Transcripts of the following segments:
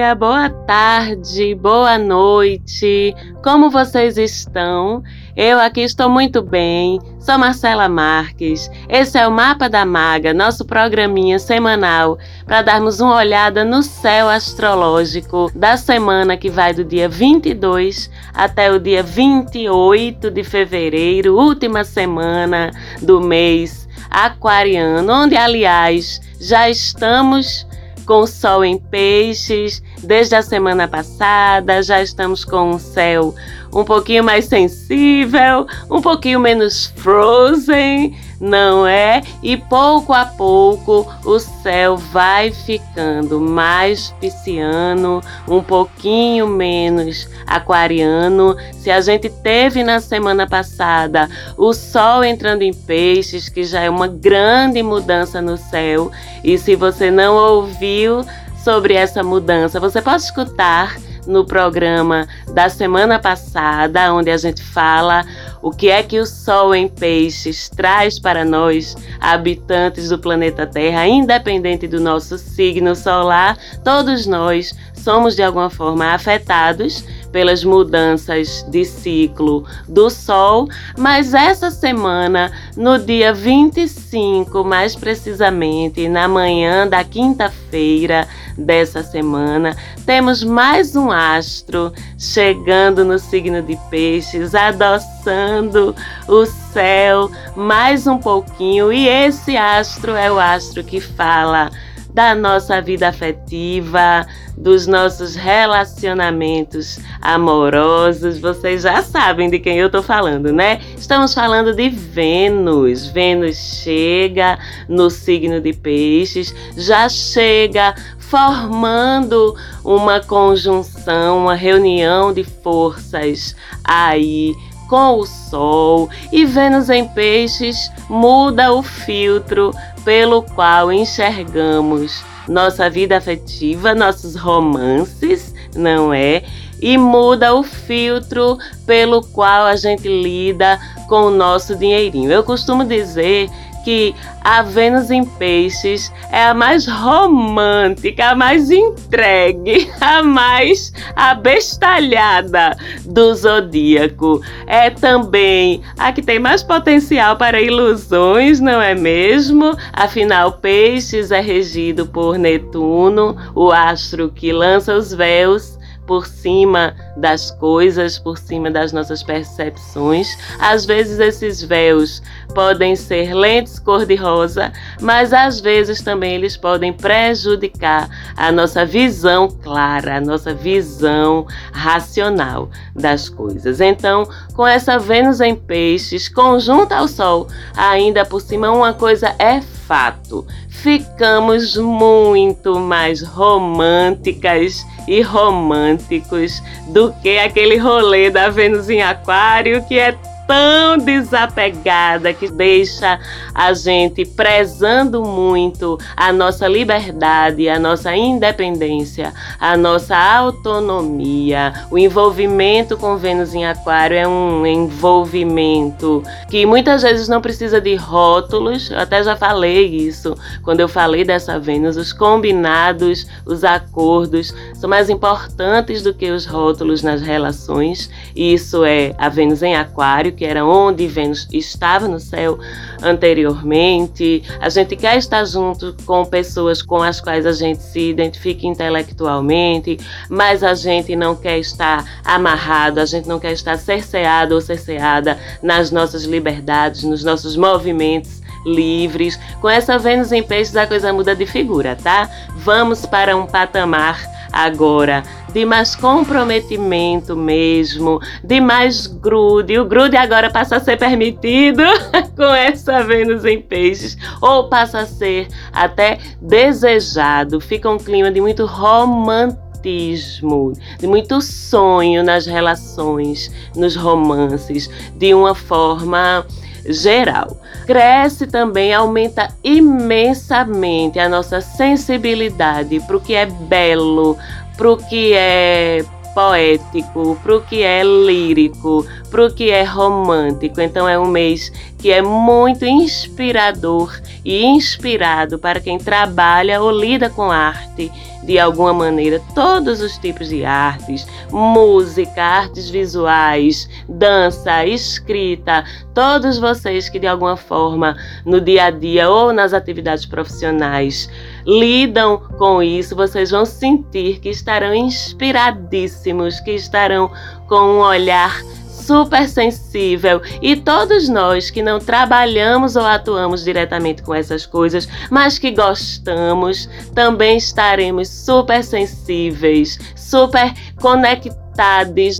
Dia, boa tarde, boa noite. Como vocês estão? Eu aqui estou muito bem. Sou Marcela Marques. Esse é o Mapa da Maga, nosso programinha semanal para darmos uma olhada no céu astrológico da semana que vai do dia 22 até o dia 28 de fevereiro, última semana do mês aquariano, onde aliás já estamos com sol em peixes desde a semana passada, já estamos com um céu um pouquinho mais sensível, um pouquinho menos frozen, não é? E pouco a pouco o céu vai ficando mais pisciano, um pouquinho menos aquariano. Se a gente teve na semana passada o sol entrando em peixes, que já é uma grande mudança no céu, e se você não ouviu sobre essa mudança, você pode escutar no programa da semana passada, onde a gente fala o que é que o Sol em Peixes traz para nós, habitantes do planeta Terra, independente do nosso signo solar, todos nós somos de alguma forma afetados pelas mudanças de ciclo do Sol, mas essa semana, no dia 25, mais precisamente, na manhã da quinta-feira dessa semana, temos mais um astro chegando no signo de Peixes, adoçando o céu mais um pouquinho, e esse astro é o astro que fala da nossa vida afetiva, dos nossos relacionamentos amorosos. Vocês já sabem de quem eu estou falando, né? Estamos falando de Vênus. Vênus chega no signo de Peixes, já chega formando uma conjunção, uma reunião de forças aí com o Sol e Vênus em Peixes muda o filtro pelo qual enxergamos nossa vida afetiva, nossos romances, não é? E muda o filtro pelo qual a gente lida com o nosso dinheirinho. Eu costumo dizer que a Vênus em Peixes é a mais romântica, a mais entregue, a mais abestalhada do zodíaco. É também a que tem mais potencial para ilusões, não é mesmo? Afinal, Peixes é regido por Netuno, o astro que lança os véus por cima das coisas, por cima das nossas percepções. Às vezes esses véus podem ser lentes cor-de-rosa, mas às vezes também eles podem prejudicar a nossa visão clara, a nossa visão racional das coisas. Então, com essa Vênus em peixes, conjunta ao Sol, ainda por cima, uma coisa é fato: ficamos muito mais românticas e românticos do que aquele rolê da Vênus em Aquário que é tão desapegada que deixa a gente prezando muito a nossa liberdade, a nossa independência, a nossa autonomia. O envolvimento com Vênus em Aquário é um envolvimento que muitas vezes não precisa de rótulos. Eu até já falei isso quando eu falei dessa Vênus. Os combinados, os acordos são mais importantes do que os rótulos nas relações. Isso é a Vênus em Aquário que era onde Vênus estava no céu anteriormente. A gente quer estar junto com pessoas com as quais a gente se identifica intelectualmente, mas a gente não quer estar amarrado, a gente não quer estar cerceado ou cerceada nas nossas liberdades, nos nossos movimentos livres. Com essa Vênus em peixes a coisa muda de figura, tá? Vamos para um patamar agora de mais comprometimento mesmo, de mais grude. O grude agora passa a ser permitido com essa Vênus em peixes, ou passa a ser até desejado. Fica um clima de muito romantismo, de muito sonho nas relações, nos romances, de uma forma geral. Cresce também, aumenta imensamente a nossa sensibilidade para o que é belo, para o que é poético, para o que é lírico, para o que é romântico. Então é um mês que é muito inspirador e inspirado para quem trabalha ou lida com arte de alguma maneira todos os tipos de artes, música, artes visuais, dança, escrita, todos vocês que de alguma forma no dia a dia ou nas atividades profissionais lidam com isso, vocês vão sentir que estarão inspiradíssimos, que estarão com um olhar super sensível e todos nós que não trabalhamos ou atuamos diretamente com essas coisas, mas que gostamos, também estaremos super sensíveis, super conectados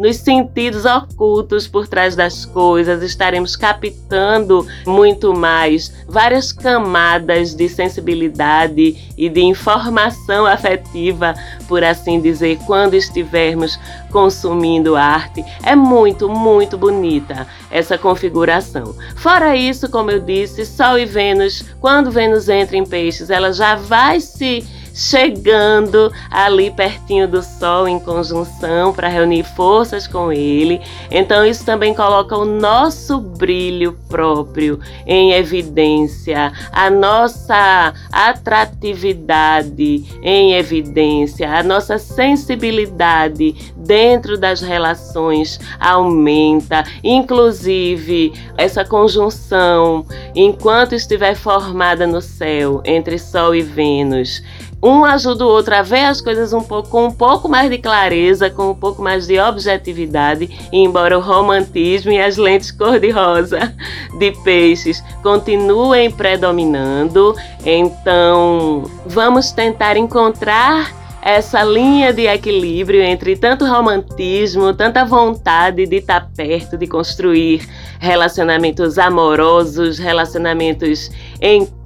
nos sentidos ocultos por trás das coisas, estaremos captando muito mais várias camadas de sensibilidade e de informação afetiva, por assim dizer, quando estivermos consumindo arte. É muito, muito bonita essa configuração. Fora isso, como eu disse, Sol e Vênus, quando Vênus entra em peixes, ela já vai se chegando ali pertinho do Sol em conjunção para reunir forças com ele. Então, isso também coloca o nosso brilho próprio em evidência, a nossa atratividade em evidência, a nossa sensibilidade dentro das relações aumenta, inclusive essa conjunção, enquanto estiver formada no céu entre Sol e Vênus um ajuda o outro a ver as coisas um pouco, com um pouco mais de clareza, com um pouco mais de objetividade, embora o romantismo e as lentes cor-de-rosa de peixes continuem predominando. Então, vamos tentar encontrar essa linha de equilíbrio entre tanto romantismo, tanta vontade de estar perto, de construir relacionamentos amorosos, relacionamentos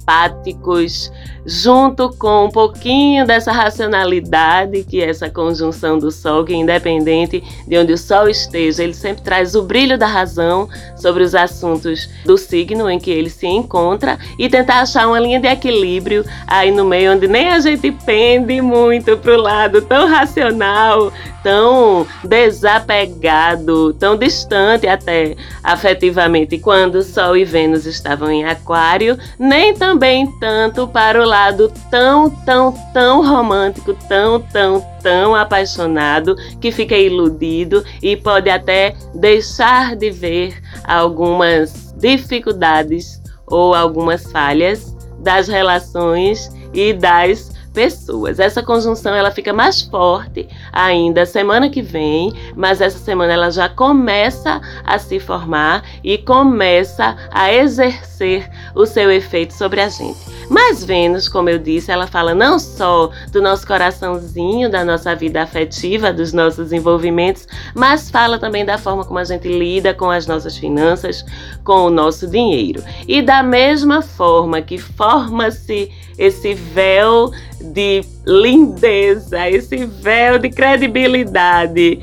empáticos, junto com um pouquinho dessa racionalidade que é essa conjunção do Sol, que independente de onde o Sol esteja, ele sempre traz o brilho da razão sobre os assuntos do signo em que ele se encontra e tentar achar uma linha de equilíbrio aí no meio onde nem a gente pende muito para o lado tão racional, tão desapegado, tão distante até afetivamente. Quando Sol e Vênus estavam em Aquário, nem também tanto para o lado tão, tão, tão romântico, tão, tão, tão apaixonado que fica iludido e pode até deixar de ver algumas dificuldades ou algumas falhas das relações e das pessoas. Essa conjunção ela fica mais forte ainda semana que vem, mas essa semana ela já começa a se formar e começa a exercer o seu efeito sobre a gente. Mas Vênus, como eu disse, ela fala não só do nosso coraçãozinho, da nossa vida afetiva, dos nossos envolvimentos, mas fala também da forma como a gente lida com as nossas finanças, com o nosso dinheiro. E da mesma forma que forma-se esse véu de lindeza, esse véu de credibilidade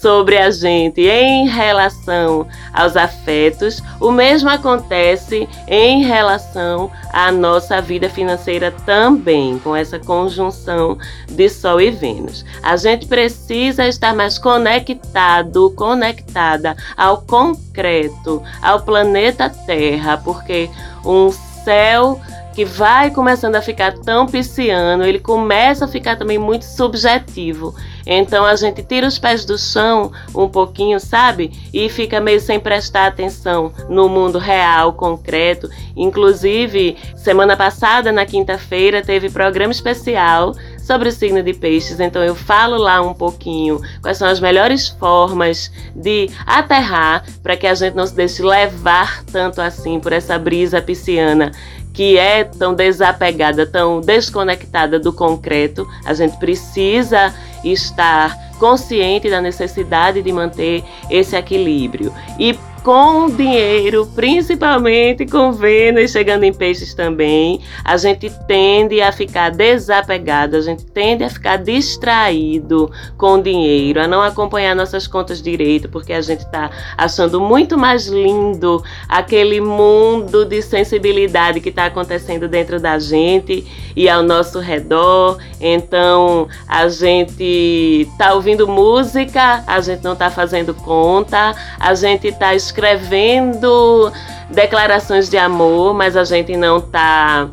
sobre a gente em relação aos afetos, o mesmo acontece em relação à nossa vida financeira também, com essa conjunção de Sol e Vênus. A gente precisa estar mais conectado, conectada ao concreto, ao planeta Terra, porque um céu que vai começando a ficar tão pisciano, ele começa a ficar também muito subjetivo. Então a gente tira os pés do chão um pouquinho, sabe? E fica meio sem prestar atenção no mundo real, concreto. Inclusive, semana passada, na quinta-feira, teve programa especial sobre o signo de peixes, então eu falo lá um pouquinho quais são as melhores formas de aterrar para que a gente não se deixe levar tanto assim por essa brisa pisciana que é tão desapegada, tão desconectada do concreto. A gente precisa estar consciente da necessidade de manter esse equilíbrio. E com dinheiro, principalmente com Vênus chegando em peixes também, a gente tende a ficar desapegado, a gente tende a ficar distraído com dinheiro, a não acompanhar nossas contas direito, porque a gente está achando muito mais lindo aquele mundo de sensibilidade que está acontecendo dentro da gente e ao nosso redor. Então a gente está ouvindo música, a gente não está fazendo conta, a gente está escrevendo declarações de amor, mas a gente não está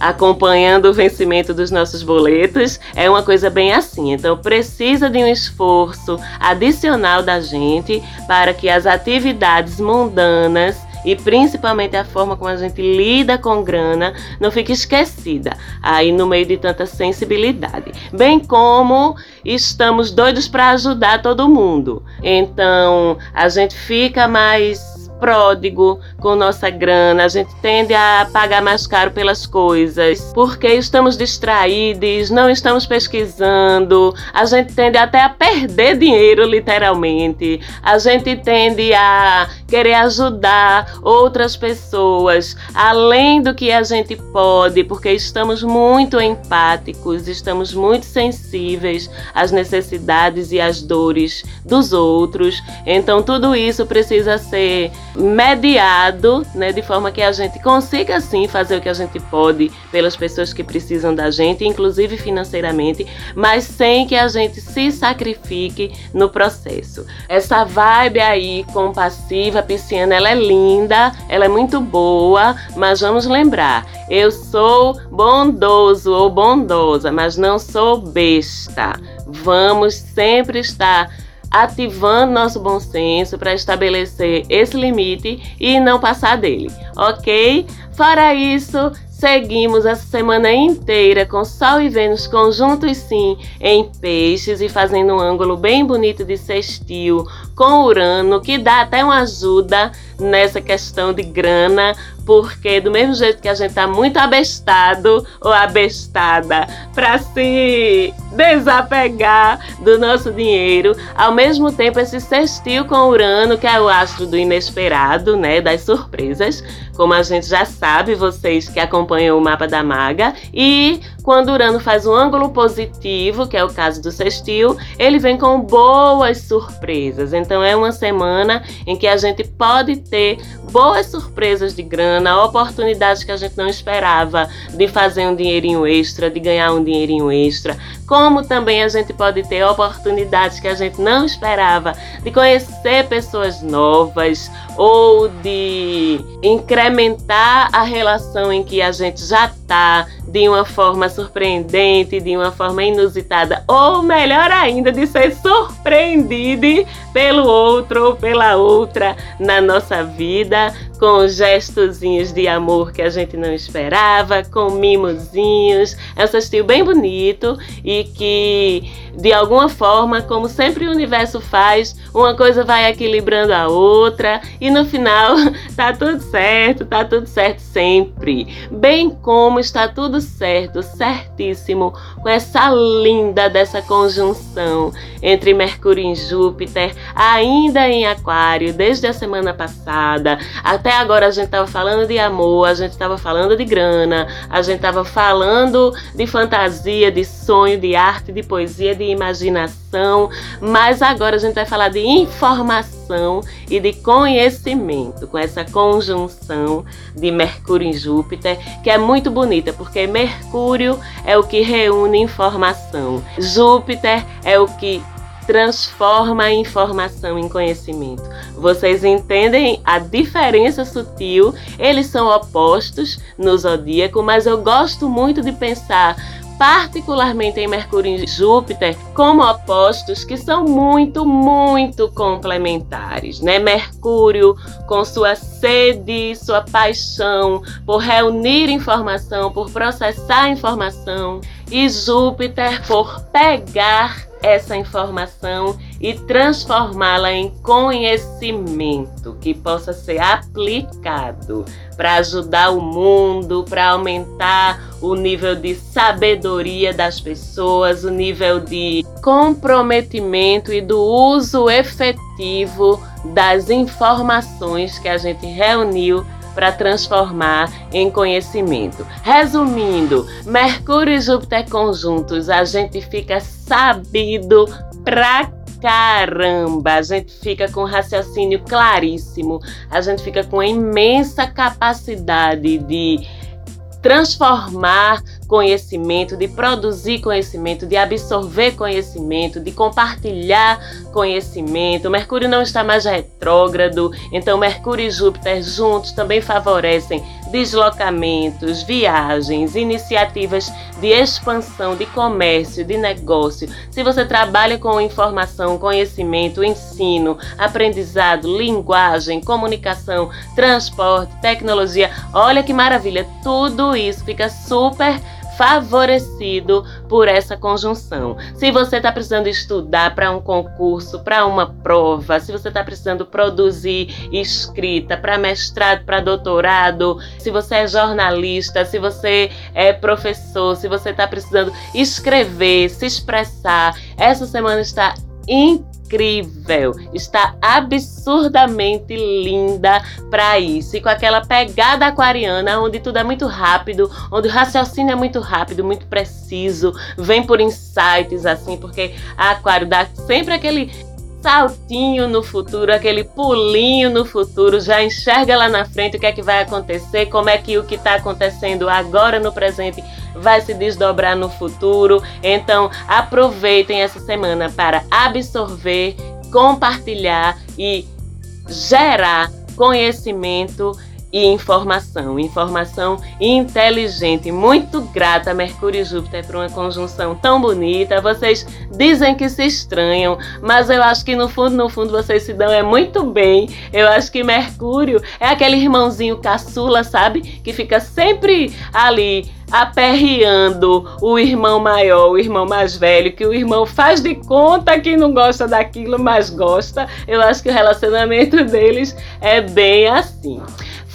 acompanhando o vencimento dos nossos boletos, é uma coisa bem assim. Então precisa de um esforço adicional da gente para que as atividades mundanas e principalmente a forma como a gente lida com grana não fique esquecida aí no meio de tanta sensibilidade. Bem como estamos doidos para ajudar todo mundo. Então a gente fica mais pródigo com nossa grana, a gente tende a pagar mais caro pelas coisas, porque estamos distraídos, não estamos pesquisando, a gente tende até a perder dinheiro, literalmente, a gente tende a querer ajudar outras pessoas além do que a gente pode, porque estamos muito empáticos, estamos muito sensíveis às necessidades e às dores dos outros, então tudo isso precisa ser mediado, né, de forma que a gente consiga sim fazer o que a gente pode pelas pessoas que precisam da gente, inclusive financeiramente, mas sem que a gente se sacrifique no processo. Essa vibe aí compassiva pisciana, ela é linda, ela é muito boa, mas vamos lembrar, eu sou bondoso ou bondosa, mas não sou besta. Vamos sempre estar ativando nosso bom senso para estabelecer esse limite e não passar dele, ok? Fora isso, Seguimos essa semana inteira com Sol e Vênus conjuntos sim em peixes e fazendo um ângulo bem bonito de sextil com Urano, que dá até uma ajuda nessa questão de grana, porque do mesmo jeito que a gente tá muito abestado ou abestada para se desapegar do nosso dinheiro, ao mesmo tempo esse sextil com Urano, que é o astro do inesperado, né, das surpresas, como a gente já sabe, vocês que acompanham o mapa da maga, e quando Urano faz um ângulo positivo, que é o caso do sextil, ele vem com boas surpresas. Então é uma semana em que a gente pode ter boas surpresas de grana, oportunidades que a gente não esperava de fazer um dinheirinho extra, de ganhar um dinheirinho extra, como também a gente pode ter oportunidades que a gente não esperava de conhecer pessoas novas ou de incrementar a relação em que a gente já está de uma forma surpreendente, de uma forma inusitada, ou melhor ainda, de ser surpreendido pelo outro ou pela outra na nossa vida, com gestozinhos de amor que a gente não esperava, com mimozinhos. É um sextil bem bonito e que, de alguma forma, como sempre o universo faz, uma coisa vai equilibrando a outra e no final tá tudo certo, tá tudo certo sempre. Bem como está tudo certo, certíssimo, com essa linda dessa conjunção entre Mercúrio e Júpiter, ainda em Aquário, desde a semana passada. Até agora a gente estava falando de amor, a gente estava falando de grana, a gente estava falando de fantasia, de sonho, de arte, de poesia, de imaginação, mas agora a gente vai falar de informação e de conhecimento, com essa conjunção de Mercúrio e Júpiter, que é muito bonita, porque Mercúrio é o que reúne informação, Júpiter é o que transforma a informação em conhecimento. Vocês entendem a diferença sutil? Eles são opostos no zodíaco, mas eu gosto muito de pensar particularmente em Mercúrio e Júpiter, como opostos que são muito, muito complementares, né? Mercúrio com sua sede, sua paixão por reunir informação, por processar informação, e Júpiter por pegar essa informação e transformá-la em conhecimento que possa ser aplicado para ajudar o mundo, para aumentar o nível de sabedoria das pessoas, o nível de comprometimento e do uso efetivo das informações que a gente reuniu para transformar em conhecimento. Resumindo, Mercúrio e Júpiter conjuntos, a gente fica sabido pra caramba, a gente fica com raciocínio claríssimo, a gente fica com imensa capacidade de transformar conhecimento, de produzir conhecimento, de absorver conhecimento, de compartilhar conhecimento. Mercúrio não está mais retrógrado, então Mercúrio e Júpiter juntos também favorecem deslocamentos, viagens, iniciativas de expansão, de comércio, de negócio. Se você trabalha com informação, conhecimento, ensino, aprendizado, linguagem, comunicação, transporte, tecnologia, olha que maravilha, tudo isso fica super favorecido por essa conjunção. Se você está precisando estudar para um concurso, para uma prova, se você está precisando produzir escrita para mestrado, para doutorado, se você é jornalista, se você é professor, se você está precisando escrever, se expressar, essa semana está incrível incrível, está absurdamente linda para isso. E com aquela pegada aquariana, onde tudo é muito rápido, onde o raciocínio é muito rápido, muito preciso, vem por insights assim, porque a Aquário dá sempre aquele saltinho no futuro, aquele pulinho no futuro, já enxerga lá na frente o que é que vai acontecer, como é que o que está acontecendo agora no presente vai se desdobrar no futuro. Então, aproveitem essa semana para absorver, compartilhar e gerar conhecimento e informação. Informação inteligente. Muito grata, Mercúrio e Júpiter, por uma conjunção tão bonita. Vocês dizem que se estranham, mas eu acho que no fundo, no fundo, vocês se dão é muito bem. Eu acho que Mercúrio é aquele irmãozinho caçula, sabe? Que fica sempre ali aperreando o irmão maior, o irmão mais velho, que o irmão faz de conta que não gosta daquilo, mas gosta. Eu acho que o relacionamento deles é bem assim.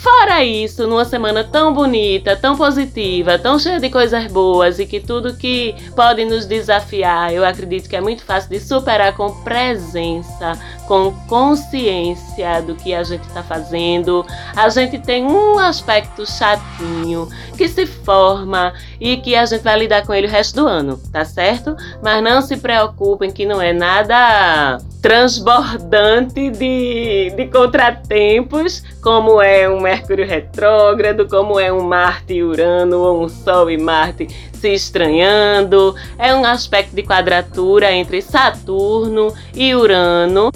Fora isso, numa semana tão bonita, tão positiva, tão cheia de coisas boas e que tudo que pode nos desafiar, eu acredito que é muito fácil de superar com presença, com consciência do que a gente está fazendo. A gente tem um aspecto chatinho que se forma e que a gente vai lidar com ele o resto do ano, tá certo? Mas não se preocupem que não é nada transbordante de, de contratempos, como é um Mercúrio retrógrado, como é um Marte e Urano, ou um Sol e Marte se estranhando. É um aspecto de quadratura entre Saturno e Urano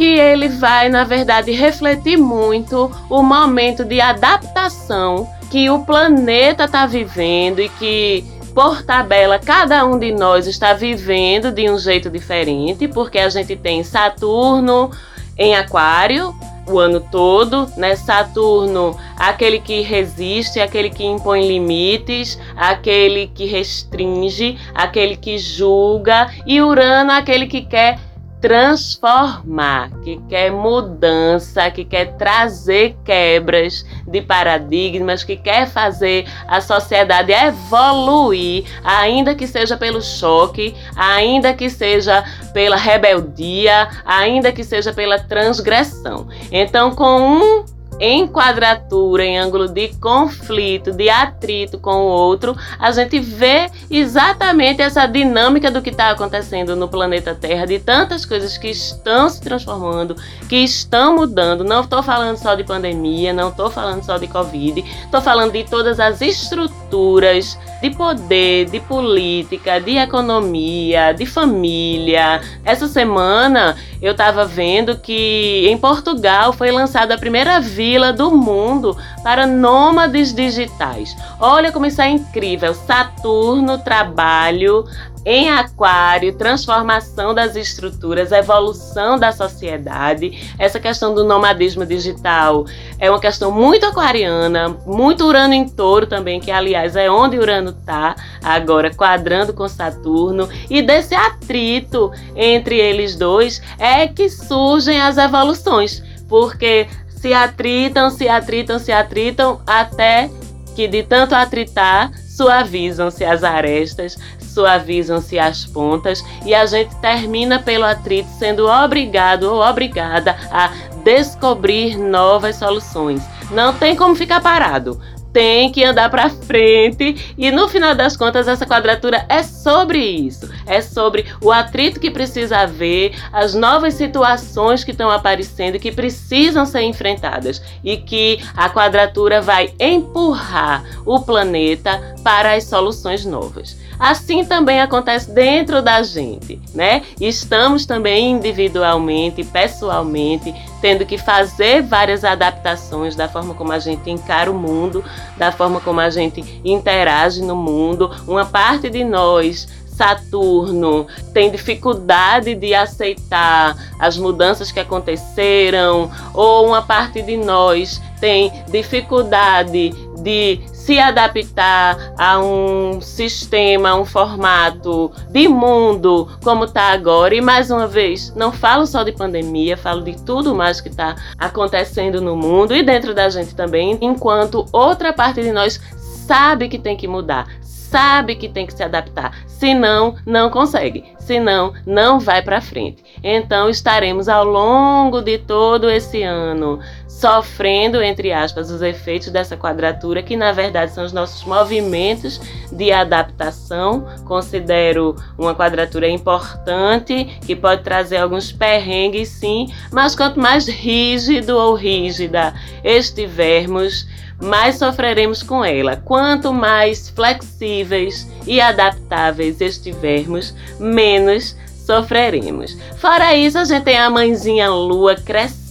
que ele vai, na verdade, refletir muito o momento de adaptação que o planeta está vivendo e que por tabela, cada um de nós está vivendo de um jeito diferente, porque a gente tem Saturno em Aquário o ano todo, né? Saturno, aquele que resiste, aquele que impõe limites, aquele que restringe, aquele que julga, e Urano, aquele que quer transformar, que quer mudança, que quer trazer quebras de paradigmas, que quer fazer a sociedade evoluir, ainda que seja pelo choque, ainda que seja pela rebeldia, ainda que seja pela transgressão. Então, com um em quadratura, em ângulo de conflito, de atrito com o outro, a gente vê exatamente essa dinâmica do que está acontecendo no planeta Terra, de tantas coisas que estão se transformando, que estão mudando. Não estou falando só de pandemia, não estou falando só de Covid, estou falando de todas as estruturas de poder, de política, de economia, de família. Essa semana eu estava vendo que em Portugal foi lançada a primeira vila do mundo para nômades digitais. Olha como isso é incrível! Saturno, trabalho, em Aquário, transformação das estruturas, evolução da sociedade. Essa questão do nomadismo digital é uma questão muito aquariana, muito Urano em touro também, que aliás é onde Urano está agora, quadrando com Saturno. E desse atrito entre eles dois é que surgem as evoluções, porque se atritam, se atritam, se atritam até que de tanto atritar suavizam-se as arestas, suavizam-se as pontas e a gente termina pelo atrito sendo obrigado ou obrigada a descobrir novas soluções. Não tem como ficar parado. Tem que andar para frente e no final das contas essa quadratura é sobre isso. é sobre o atrito que precisa haver, as novas situações que estão aparecendo que precisam ser enfrentadas e que a quadratura vai empurrar o planeta para as soluções novas. Assim também acontece dentro da gente, né? Estamos também individualmente, pessoalmente, tendo que fazer várias adaptações da forma como a gente encara o mundo, da forma como a gente interage no mundo. Uma parte de nós Saturno tem dificuldade de aceitar as mudanças que aconteceram, ou uma parte de nós tem dificuldade de se adaptar a um sistema, a um formato de mundo como está agora. E mais uma vez, não falo só de pandemia, falo de tudo mais que está acontecendo no mundo e dentro da gente também, enquanto outra parte de nós sabe que tem que mudar, sabe que tem que se adaptar. Senão, não consegue. Senão, não vai para frente. Então, estaremos ao longo de todo esse ano sofrendo, entre aspas, os efeitos dessa quadratura, que na verdade são os nossos movimentos de adaptação. Considero uma quadratura importante, que pode trazer alguns perrengues, sim, mas quanto mais rígido ou rígida estivermos, mais sofreremos com ela. Quanto mais flexíveis e adaptáveis estivermos, menos sofreremos. Fora isso, a gente tem a mãezinha lua crescendo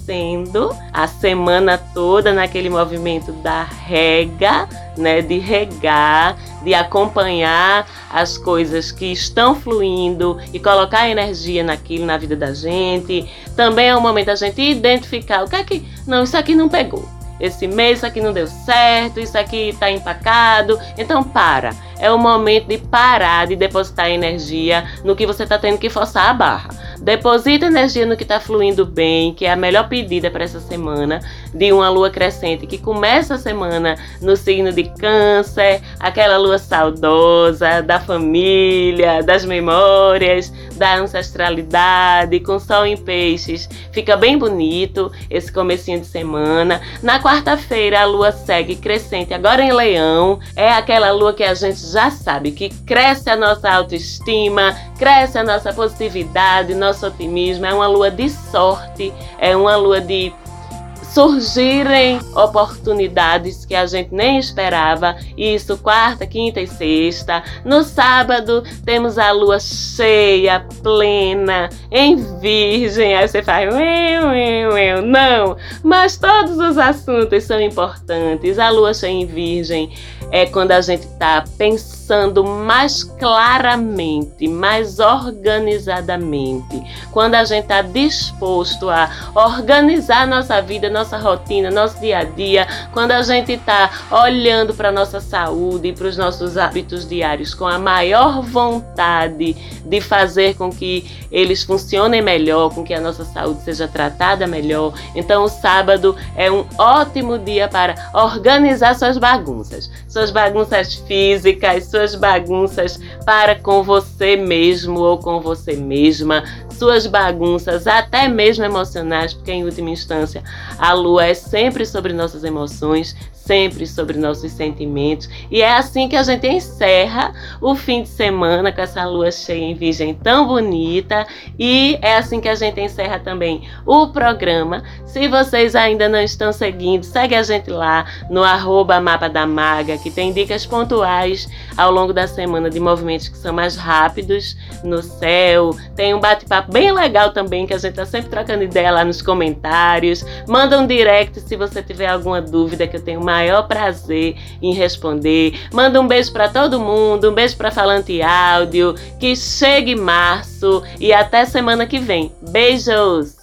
a semana toda naquele movimento da rega, né, de regar, de acompanhar as coisas que estão fluindo e colocar energia naquilo na vida da gente. Também é um momento da gente identificar o que é que não, isso aqui não pegou esse mês isso aqui não deu certo, isso aqui está empacado. Então para. É o momento de parar de depositar energia no que você está tendo que forçar a barra. Deposita energia no que está fluindo bem, que é a melhor pedida para essa semana de uma lua crescente que começa a semana no signo de Câncer, aquela lua saudosa da família, das memórias, da ancestralidade, com sol em peixes. Fica bem bonito esse comecinho de semana. Na quarta-feira a lua segue crescente, agora em Leão. É aquela lua que a gente já sabe que cresce a nossa autoestima, cresce a nossa positividade, nosso otimismo. É uma lua de sorte, é uma lua de surgirem oportunidades que a gente nem esperava. Isso quarta, quinta e sexta. No sábado temos a lua cheia, plena, em virgem. Aí você faz, eu, eu, eu. não. Mas todos os assuntos são importantes. A lua cheia em virgem é quando a gente está pensando mais claramente, mais organizadamente, quando a gente está disposto a organizar nossa vida, nossa rotina, nosso dia a dia, quando a gente está olhando para nossa saúde e para os nossos hábitos diários com a maior vontade de fazer com que eles funcionem melhor, com que a nossa saúde seja tratada melhor. Então, o sábado é um ótimo dia para organizar suas bagunças suas bagunças físicas, suas bagunças para com você mesmo ou com você mesma, suas bagunças, até mesmo emocionais, porque em última instância a lua é sempre sobre nossas emoções, sempre sobre nossos sentimentos. E é assim que a gente encerra o fim de semana com essa lua cheia em Virgem tão bonita. E é assim que a gente encerra também o programa. Se vocês ainda não estão seguindo, segue a gente lá no arroba Mapa da Maga, que tem dicas pontuais ao longo da semana de movimentos que são mais rápidos no céu. Tem um bate-papo bem legal também, que a gente tá sempre trocando ideia lá nos comentários. Manda um direct se você tiver alguma dúvida, que eu tenho mais maior prazer em responder. Manda um beijo para todo mundo, um beijo para Falante Áudio, que chegue março e até semana que vem. Beijos!